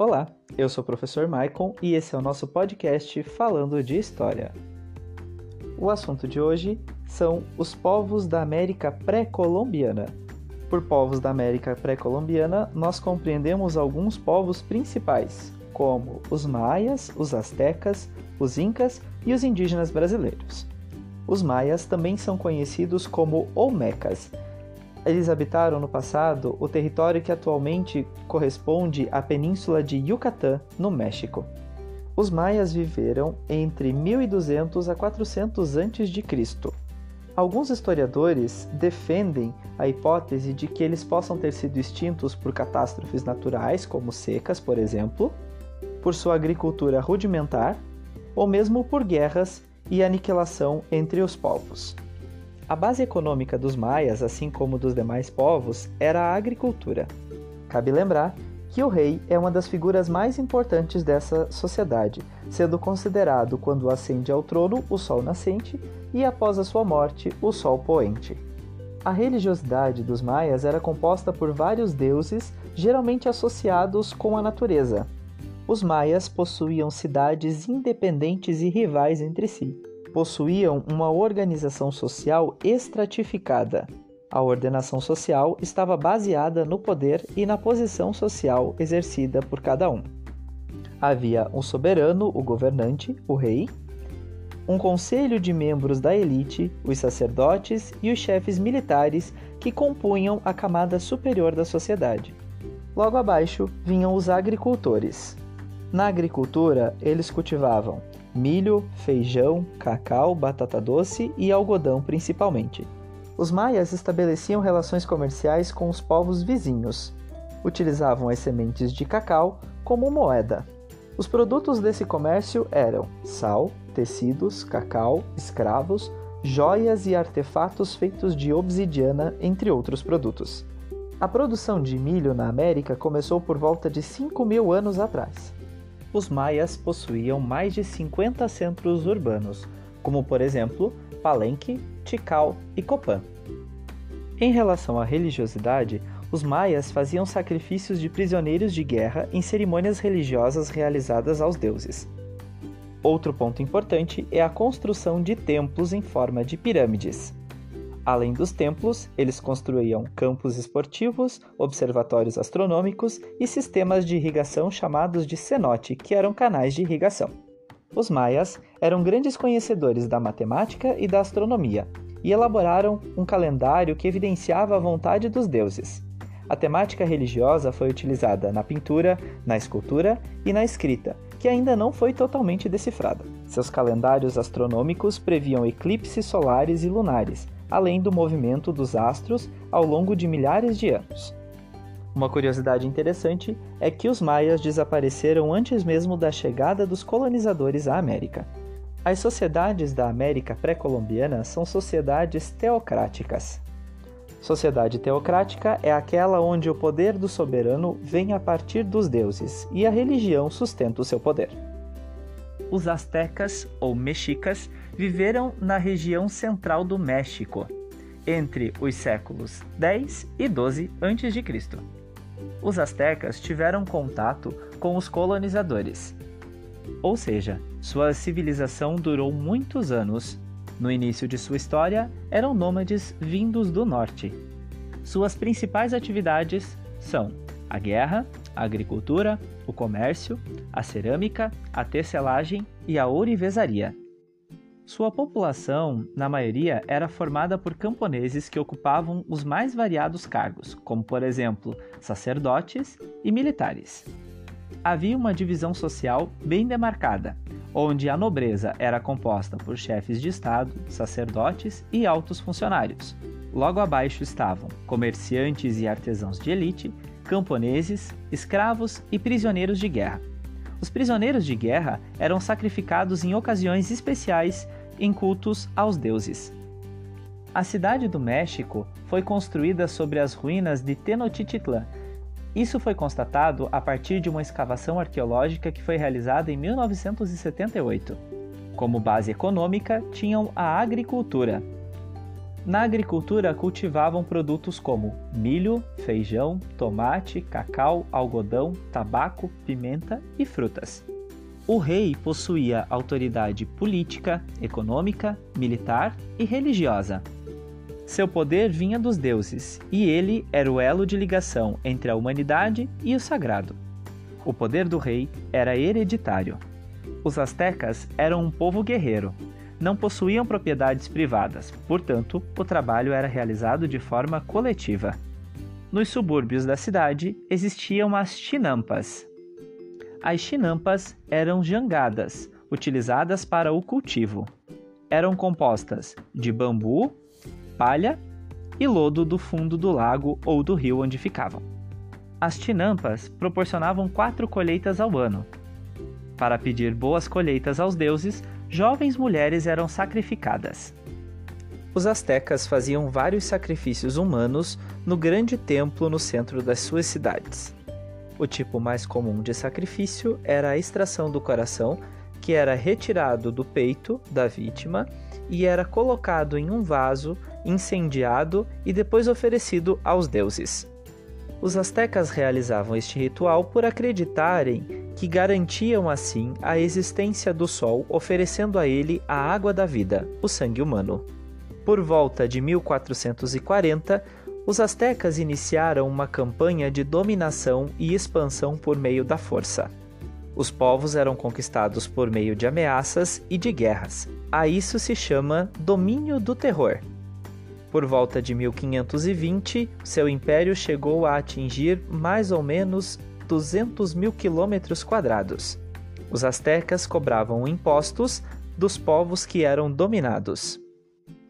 Olá, eu sou o professor Maicon e esse é o nosso podcast falando de história. O assunto de hoje são os povos da América pré-colombiana. Por povos da América pré-colombiana, nós compreendemos alguns povos principais, como os maias, os astecas, os incas e os indígenas brasileiros. Os maias também são conhecidos como olmecas eles habitaram no passado o território que atualmente corresponde à península de Yucatán, no México. Os maias viveram entre 1200 a 400 a.C. Alguns historiadores defendem a hipótese de que eles possam ter sido extintos por catástrofes naturais, como secas, por exemplo, por sua agricultura rudimentar, ou mesmo por guerras e aniquilação entre os povos. A base econômica dos maias, assim como dos demais povos, era a agricultura. Cabe lembrar que o rei é uma das figuras mais importantes dessa sociedade, sendo considerado quando ascende ao trono o sol nascente e após a sua morte o sol poente. A religiosidade dos maias era composta por vários deuses, geralmente associados com a natureza. Os maias possuíam cidades independentes e rivais entre si possuíam uma organização social estratificada. A ordenação social estava baseada no poder e na posição social exercida por cada um. Havia um soberano, o governante, o rei, um conselho de membros da elite, os sacerdotes e os chefes militares que compunham a camada superior da sociedade. Logo abaixo vinham os agricultores. Na agricultura, eles cultivavam milho, feijão, cacau, batata doce e algodão principalmente. Os maias estabeleciam relações comerciais com os povos vizinhos. Utilizavam as sementes de cacau como moeda. Os produtos desse comércio eram sal, tecidos, cacau, escravos, joias e artefatos feitos de obsidiana, entre outros produtos. A produção de milho na América começou por volta de 5 mil anos atrás os maias possuíam mais de 50 centros urbanos, como por exemplo Palenque, Tikal e Copan. Em relação à religiosidade, os maias faziam sacrifícios de prisioneiros de guerra em cerimônias religiosas realizadas aos deuses. Outro ponto importante é a construção de templos em forma de pirâmides. Além dos templos, eles construíam campos esportivos, observatórios astronômicos e sistemas de irrigação chamados de cenote, que eram canais de irrigação. Os maias eram grandes conhecedores da matemática e da astronomia e elaboraram um calendário que evidenciava a vontade dos deuses. A temática religiosa foi utilizada na pintura, na escultura e na escrita, que ainda não foi totalmente decifrada. Seus calendários astronômicos previam eclipses solares e lunares, além do movimento dos astros ao longo de milhares de anos. Uma curiosidade interessante é que os maias desapareceram antes mesmo da chegada dos colonizadores à América. As sociedades da América pré-colombiana são sociedades teocráticas. Sociedade teocrática é aquela onde o poder do soberano vem a partir dos deuses e a religião sustenta o seu poder. Os astecas ou mexicas viveram na região central do México, entre os séculos 10 e 12 a.C. Os astecas tiveram contato com os colonizadores, ou seja, sua civilização durou muitos anos. No início de sua história, eram nômades vindos do norte. Suas principais atividades são a guerra, a agricultura, o comércio, a cerâmica, a tecelagem e a ourivesaria. Sua população, na maioria, era formada por camponeses que ocupavam os mais variados cargos, como por exemplo sacerdotes e militares. Havia uma divisão social bem demarcada, onde a nobreza era composta por chefes de Estado, sacerdotes e altos funcionários. Logo abaixo estavam comerciantes e artesãos de elite, camponeses, escravos e prisioneiros de guerra. Os prisioneiros de guerra eram sacrificados em ocasiões especiais em cultos aos deuses. A cidade do México foi construída sobre as ruínas de Tenochtitlan. Isso foi constatado a partir de uma escavação arqueológica que foi realizada em 1978. Como base econômica, tinham a agricultura. Na agricultura cultivavam produtos como milho, feijão, tomate, cacau, algodão, tabaco, pimenta e frutas. O rei possuía autoridade política, econômica, militar e religiosa. Seu poder vinha dos deuses e ele era o elo de ligação entre a humanidade e o sagrado. O poder do rei era hereditário. Os astecas eram um povo guerreiro. Não possuíam propriedades privadas, portanto, o trabalho era realizado de forma coletiva. Nos subúrbios da cidade existiam as chinampas. As chinampas eram jangadas, utilizadas para o cultivo. Eram compostas de bambu, palha e lodo do fundo do lago ou do rio onde ficavam. As tinampas proporcionavam quatro colheitas ao ano. Para pedir boas colheitas aos deuses, jovens mulheres eram sacrificadas. Os astecas faziam vários sacrifícios humanos no grande templo no centro das suas cidades. O tipo mais comum de sacrifício era a extração do coração, que era retirado do peito da vítima e era colocado em um vaso, incendiado e depois oferecido aos deuses. Os astecas realizavam este ritual por acreditarem que garantiam assim a existência do sol, oferecendo a ele a água da vida, o sangue humano. Por volta de 1440, os astecas iniciaram uma campanha de dominação e expansão por meio da força. Os povos eram conquistados por meio de ameaças e de guerras. A isso se chama domínio do terror. Por volta de 1520, seu império chegou a atingir mais ou menos 200 mil quilômetros quadrados. Os astecas cobravam impostos dos povos que eram dominados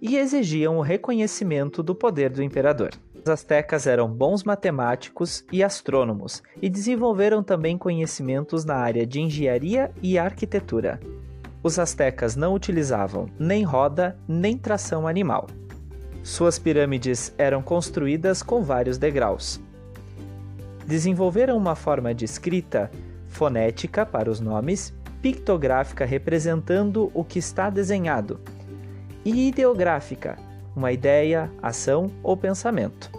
e exigiam o reconhecimento do poder do imperador. Os astecas eram bons matemáticos e astrônomos e desenvolveram também conhecimentos na área de engenharia e arquitetura. Os astecas não utilizavam nem roda nem tração animal. Suas pirâmides eram construídas com vários degraus. Desenvolveram uma forma de escrita fonética para os nomes, pictográfica representando o que está desenhado, e ideográfica, uma ideia, ação ou pensamento.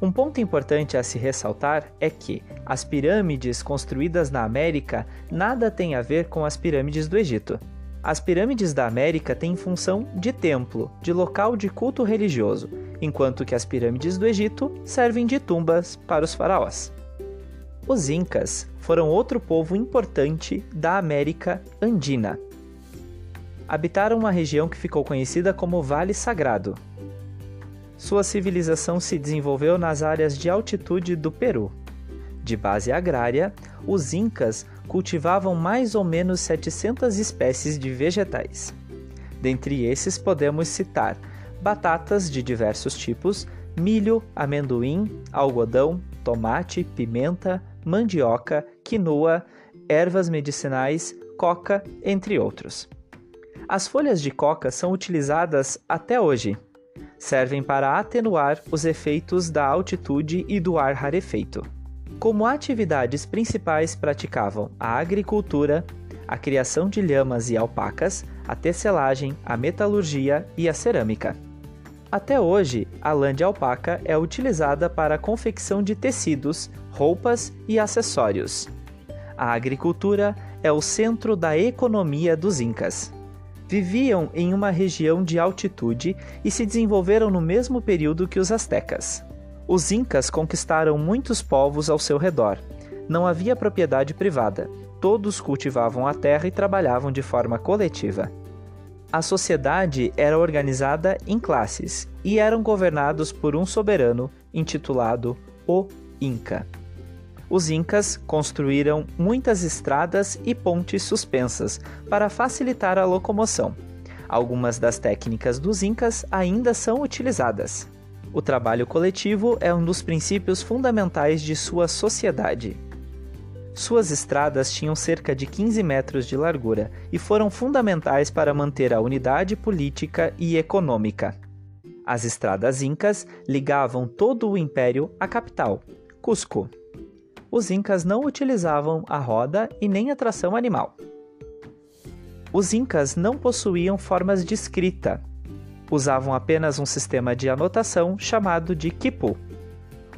Um ponto importante a se ressaltar é que as pirâmides construídas na América nada têm a ver com as pirâmides do Egito. As pirâmides da América têm função de templo, de local de culto religioso, enquanto que as pirâmides do Egito servem de tumbas para os faraós. Os Incas foram outro povo importante da América Andina. Habitaram uma região que ficou conhecida como Vale Sagrado. Sua civilização se desenvolveu nas áreas de altitude do Peru. De base agrária, os Incas cultivavam mais ou menos 700 espécies de vegetais. Dentre esses podemos citar batatas de diversos tipos, milho, amendoim, algodão, tomate, pimenta, mandioca, quinoa, ervas medicinais, coca, entre outros. As folhas de coca são utilizadas até hoje. Servem para atenuar os efeitos da altitude e do ar rarefeito. Como atividades principais praticavam a agricultura, a criação de lhamas e alpacas, a tecelagem, a metalurgia e a cerâmica. Até hoje, a lã de alpaca é utilizada para a confecção de tecidos, roupas e acessórios. A agricultura é o centro da economia dos Incas. Viviam em uma região de altitude e se desenvolveram no mesmo período que os astecas. Os Incas conquistaram muitos povos ao seu redor. Não havia propriedade privada. Todos cultivavam a terra e trabalhavam de forma coletiva. A sociedade era organizada em classes e eram governados por um soberano intitulado o Inca. Os Incas construíram muitas estradas e pontes suspensas para facilitar a locomoção. Algumas das técnicas dos Incas ainda são utilizadas. O trabalho coletivo é um dos princípios fundamentais de sua sociedade. Suas estradas tinham cerca de 15 metros de largura e foram fundamentais para manter a unidade política e econômica. As estradas incas ligavam todo o império à capital, Cusco. Os incas não utilizavam a roda e nem a tração animal. Os incas não possuíam formas de escrita, usavam apenas um sistema de anotação chamado de quipu.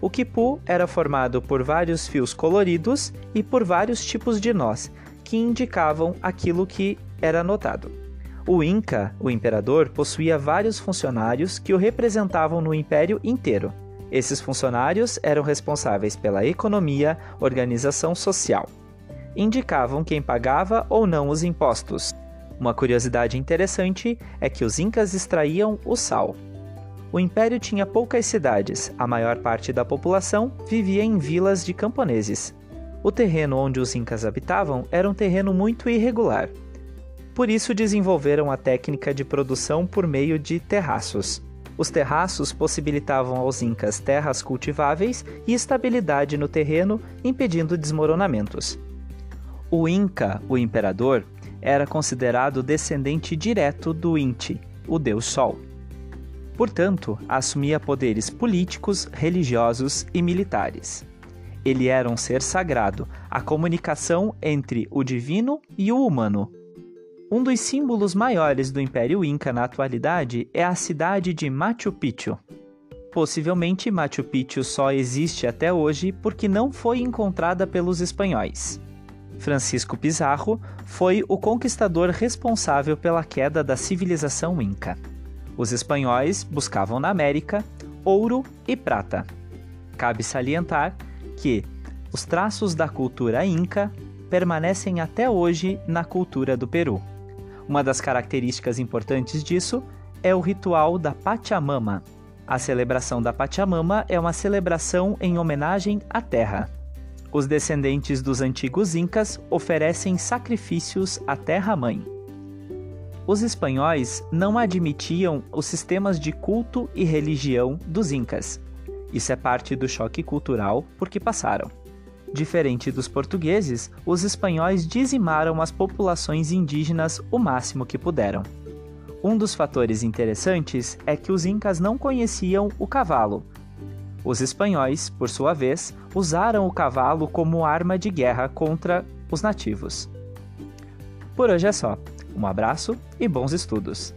O quipu era formado por vários fios coloridos e por vários tipos de nós, que indicavam aquilo que era anotado. O Inca, o imperador, possuía vários funcionários que o representavam no império inteiro. Esses funcionários eram responsáveis pela economia, organização social. Indicavam quem pagava ou não os impostos. Uma curiosidade interessante é que os incas extraíam o sal. O império tinha poucas cidades, a maior parte da população vivia em vilas de camponeses. O terreno onde os incas habitavam era um terreno muito irregular. Por isso desenvolveram a técnica de produção por meio de terraços. Os terraços possibilitavam aos incas terras cultiváveis e estabilidade no terreno, impedindo desmoronamentos. O Inca, o imperador, era considerado descendente direto do Inti, o deus Sol. Portanto, assumia poderes políticos, religiosos e militares. Ele era um ser sagrado, a comunicação entre o divino e o humano. Um dos símbolos maiores do Império Inca na atualidade é a cidade de Machu Picchu. Possivelmente Machu Picchu só existe até hoje porque não foi encontrada pelos espanhóis. Francisco Pizarro foi o conquistador responsável pela queda da civilização inca. Os espanhóis buscavam na América ouro e prata. Cabe salientar que os traços da cultura inca permanecem até hoje na cultura do Peru. Uma das características importantes disso é o ritual da Pachamama. A celebração da Pachamama é uma celebração em homenagem à terra. Os descendentes dos antigos incas oferecem sacrifícios à terra-mãe. Os espanhóis não admitiam os sistemas de culto e religião dos incas. Isso é parte do choque cultural por que passaram. Diferente dos portugueses, os espanhóis dizimaram as populações indígenas o máximo que puderam. Um dos fatores interessantes é que os incas não conheciam o cavalo. Os espanhóis, por sua vez, usaram o cavalo como arma de guerra contra os nativos. Por hoje é só. Um abraço e bons estudos!